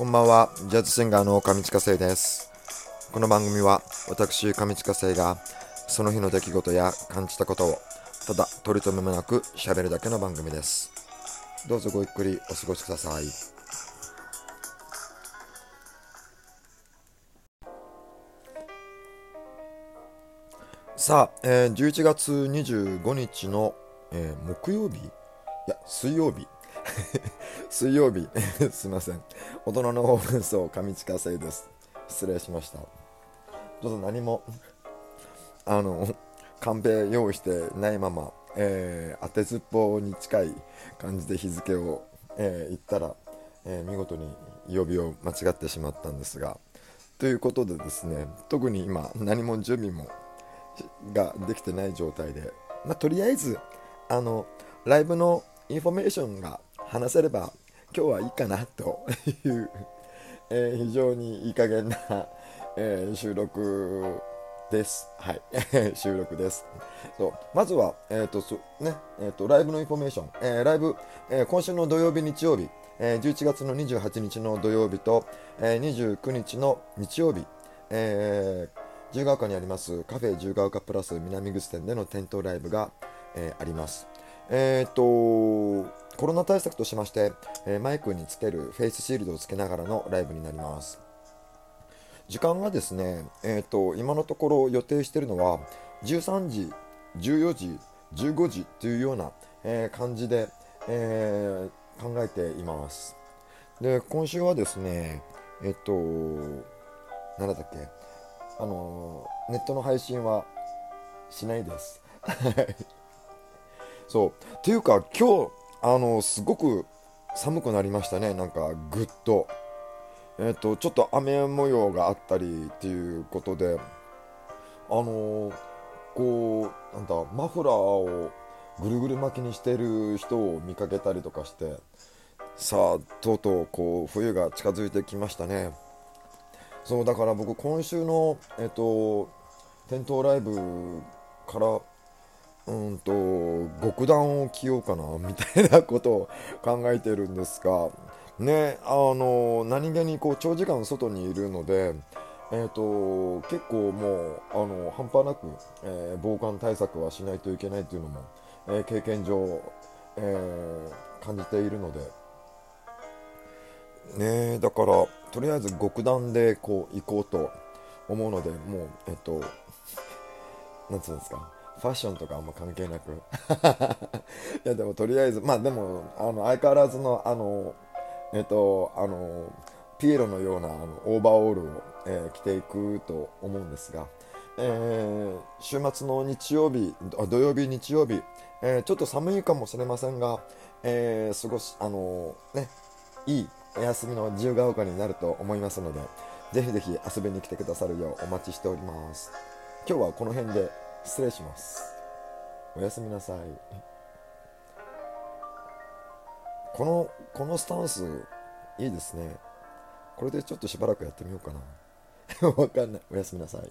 こんばんは、ジャズシンガーの上近生です。この番組は私、上近生がその日の出来事や感じたことをただ取り留めもなく喋るだけの番組です。どうぞごゆっくりお過ごしください。さあ、えー11月25日の、えー木曜日？いや、水曜日。水曜日。すいません。大人の放送上近生です。失礼しました。ちょっと何もあのカンペ用意してないまま、えー当てずっぽうに近い感じで日付を、えー言ったら、えー見事に曜日を間違ってしまったんですが。ということでですね特に今何も準備もができてない状態で、まあ、とりあえずあのライブのインフォメーションが話せれば今日はいいかなという、えー非常にいい加減な、えー収録です。はい、収録です。そうまずは、えーとそねえー、とライブのインフォメーション、えーライブ、えー今週の土曜日、日曜日、えー11月の28日の土曜日と、えー29日の日曜日、えー自由が丘にありますカフェ自由が丘プラス南口店での店頭ライブが、えーあります。えっ、とコロナ対策としまして、えーマイクにつけるフェイスシールドをつけながらのライブになります。時間がですね、えー、と今のところ予定しているのは13時、14時、15時というような、えー感じで、えー考えています。で、今週はですね、えっ、と、なんだっけ、あのネットの配信はしないです。そう。っていうか、今日、あの、すごく寒くなりましたね、なんか、ぐっと。えっ、と、ちょっと雨模様があったりっていうことで、あのこう、なんだ、マフラーをぐるぐる巻きにしてる人を見かけたりとかして、さあ、とうとう、こう、冬が近づいてきましたね。そう、だから僕、今週の、えっ、と、店頭ライブから、うんと極暖を着ようかなみたいなことを考えてるんですがねあの何気にこう長時間外にいるのでえー、と結構もうあの半端なく、えー防寒対策はしないといけないというのも、えー経験上、えー感じているのでねだからとりあえず極暖でこう行こうと思うのでもうえっ、となんつうんですかファッションとかあんま関係なく。いやでもとりあえずまあでもあの相変わらずのあのえっとあのピエロのようなあのオーバーオールを、えー着ていくと思うんですが、えー週末の日曜日あ土曜日日曜日、えーちょっと寒いかもしれませんが、えー過ごしあのねいいお休みの自由が丘になると思いますのでぜひぜひ遊びに来てくださるようお待ちしております。今日はこの辺で。失礼します。おやすみなさい。このこのスタンスいいですね。これでちょっとしばらくやってみようかな。わかんない。おやすみなさい。